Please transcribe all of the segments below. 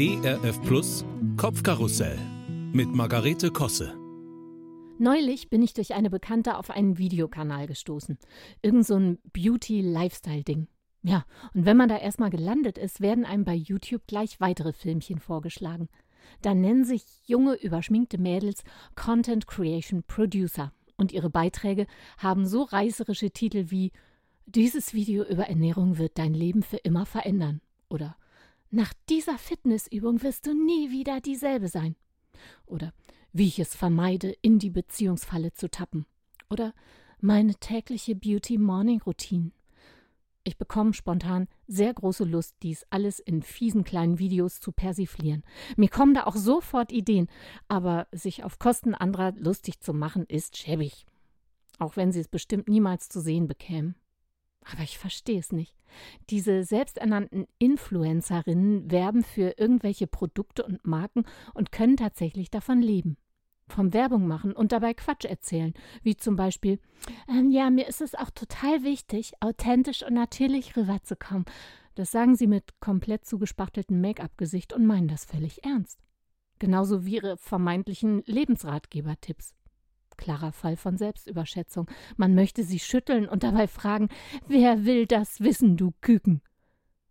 ERF Plus Kopfkarussell mit Margarete Kosse. Neulich bin ich durch eine Bekannte auf einen Videokanal gestoßen. Irgend so ein Beauty-Lifestyle-Ding. Ja, und wenn man da erstmal gelandet ist, werden einem bei YouTube gleich weitere Filmchen vorgeschlagen. Da nennen sich junge, überschminkte Mädels Content Creation Producer. Und ihre Beiträge haben so reißerische Titel wie Dieses Video über Ernährung wird dein Leben für immer verändern. Oder Nach dieser Fitnessübung wirst du nie wieder dieselbe sein. Oder Wie ich es vermeide, in die Beziehungsfalle zu tappen. Oder Meine tägliche Beauty Morning Routine. Ich bekomme spontan sehr große Lust, dies alles in fiesen kleinen Videos zu persiflieren. Mir kommen da auch sofort Ideen, aber sich auf Kosten anderer lustig zu machen, ist schäbig. Auch wenn sie es bestimmt niemals zu sehen bekämen. Aber ich verstehe es nicht. Diese selbsternannten Influencerinnen werben für irgendwelche Produkte und Marken und können tatsächlich davon leben vom Werbung machen und dabei Quatsch erzählen, wie zum Beispiel, ähm, ja, mir ist es auch total wichtig, authentisch und natürlich rüberzukommen. Das sagen sie mit komplett zugespachteltem Make-up-Gesicht und meinen das völlig ernst. Genauso wie ihre vermeintlichen Lebensratgeber-Tipps. Klarer Fall von Selbstüberschätzung. Man möchte sie schütteln und dabei fragen, wer will das wissen, du Küken?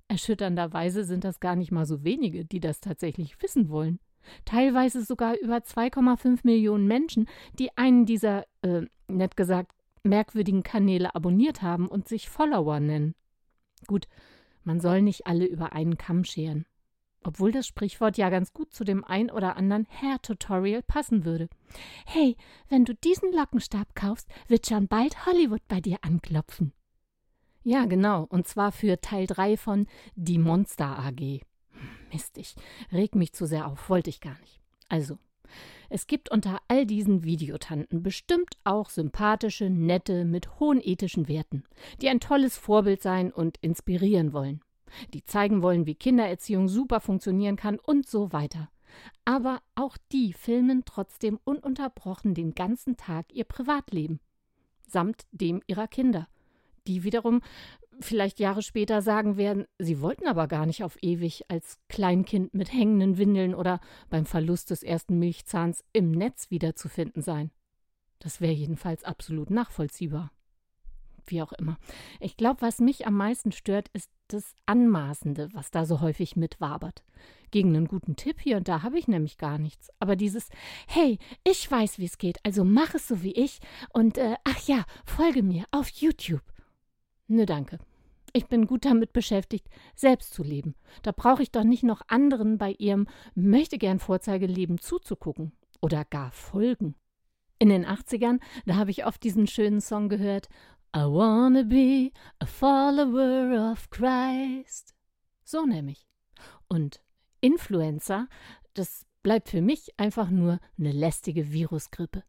Erschütternderweise sind das gar nicht mal so wenige, die das tatsächlich wissen wollen teilweise sogar über 2,5 Millionen Menschen, die einen dieser, äh, nett gesagt, merkwürdigen Kanäle abonniert haben und sich Follower nennen. Gut, man soll nicht alle über einen Kamm scheren. Obwohl das Sprichwort ja ganz gut zu dem ein oder anderen Hair-Tutorial passen würde. Hey, wenn du diesen Lockenstab kaufst, wird schon bald Hollywood bei dir anklopfen. Ja, genau, und zwar für Teil 3 von Die Monster AG. Mist, ich reg mich zu sehr auf, wollte ich gar nicht. Also, es gibt unter all diesen Videotanten bestimmt auch sympathische, nette, mit hohen ethischen Werten, die ein tolles Vorbild sein und inspirieren wollen, die zeigen wollen, wie Kindererziehung super funktionieren kann und so weiter. Aber auch die filmen trotzdem ununterbrochen den ganzen Tag ihr Privatleben, samt dem ihrer Kinder, die wiederum vielleicht Jahre später sagen werden, sie wollten aber gar nicht auf ewig als Kleinkind mit hängenden Windeln oder beim Verlust des ersten Milchzahns im Netz wiederzufinden sein. Das wäre jedenfalls absolut nachvollziehbar. Wie auch immer. Ich glaube, was mich am meisten stört, ist das Anmaßende, was da so häufig mitwabert. Gegen einen guten Tipp hier und da habe ich nämlich gar nichts. Aber dieses, hey, ich weiß, wie es geht, also mach es so wie ich und äh, ach ja, folge mir auf YouTube. Nö, danke. Ich bin gut damit beschäftigt, selbst zu leben. Da brauche ich doch nicht noch anderen bei ihrem möchte gern Vorzeigeleben zuzugucken oder gar folgen. In den 80ern, da habe ich oft diesen schönen Song gehört I wanna be a follower of Christ. So nämlich. Und Influencer, das bleibt für mich einfach nur eine lästige Virusgrippe.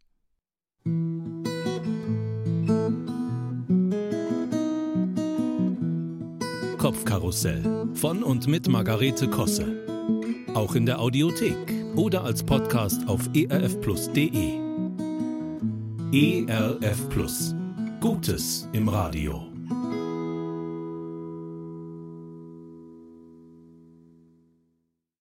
Kopfkarussell von und mit Margarete Kosse. Auch in der Audiothek oder als Podcast auf erfplus.de. ERF Plus. Gutes im Radio.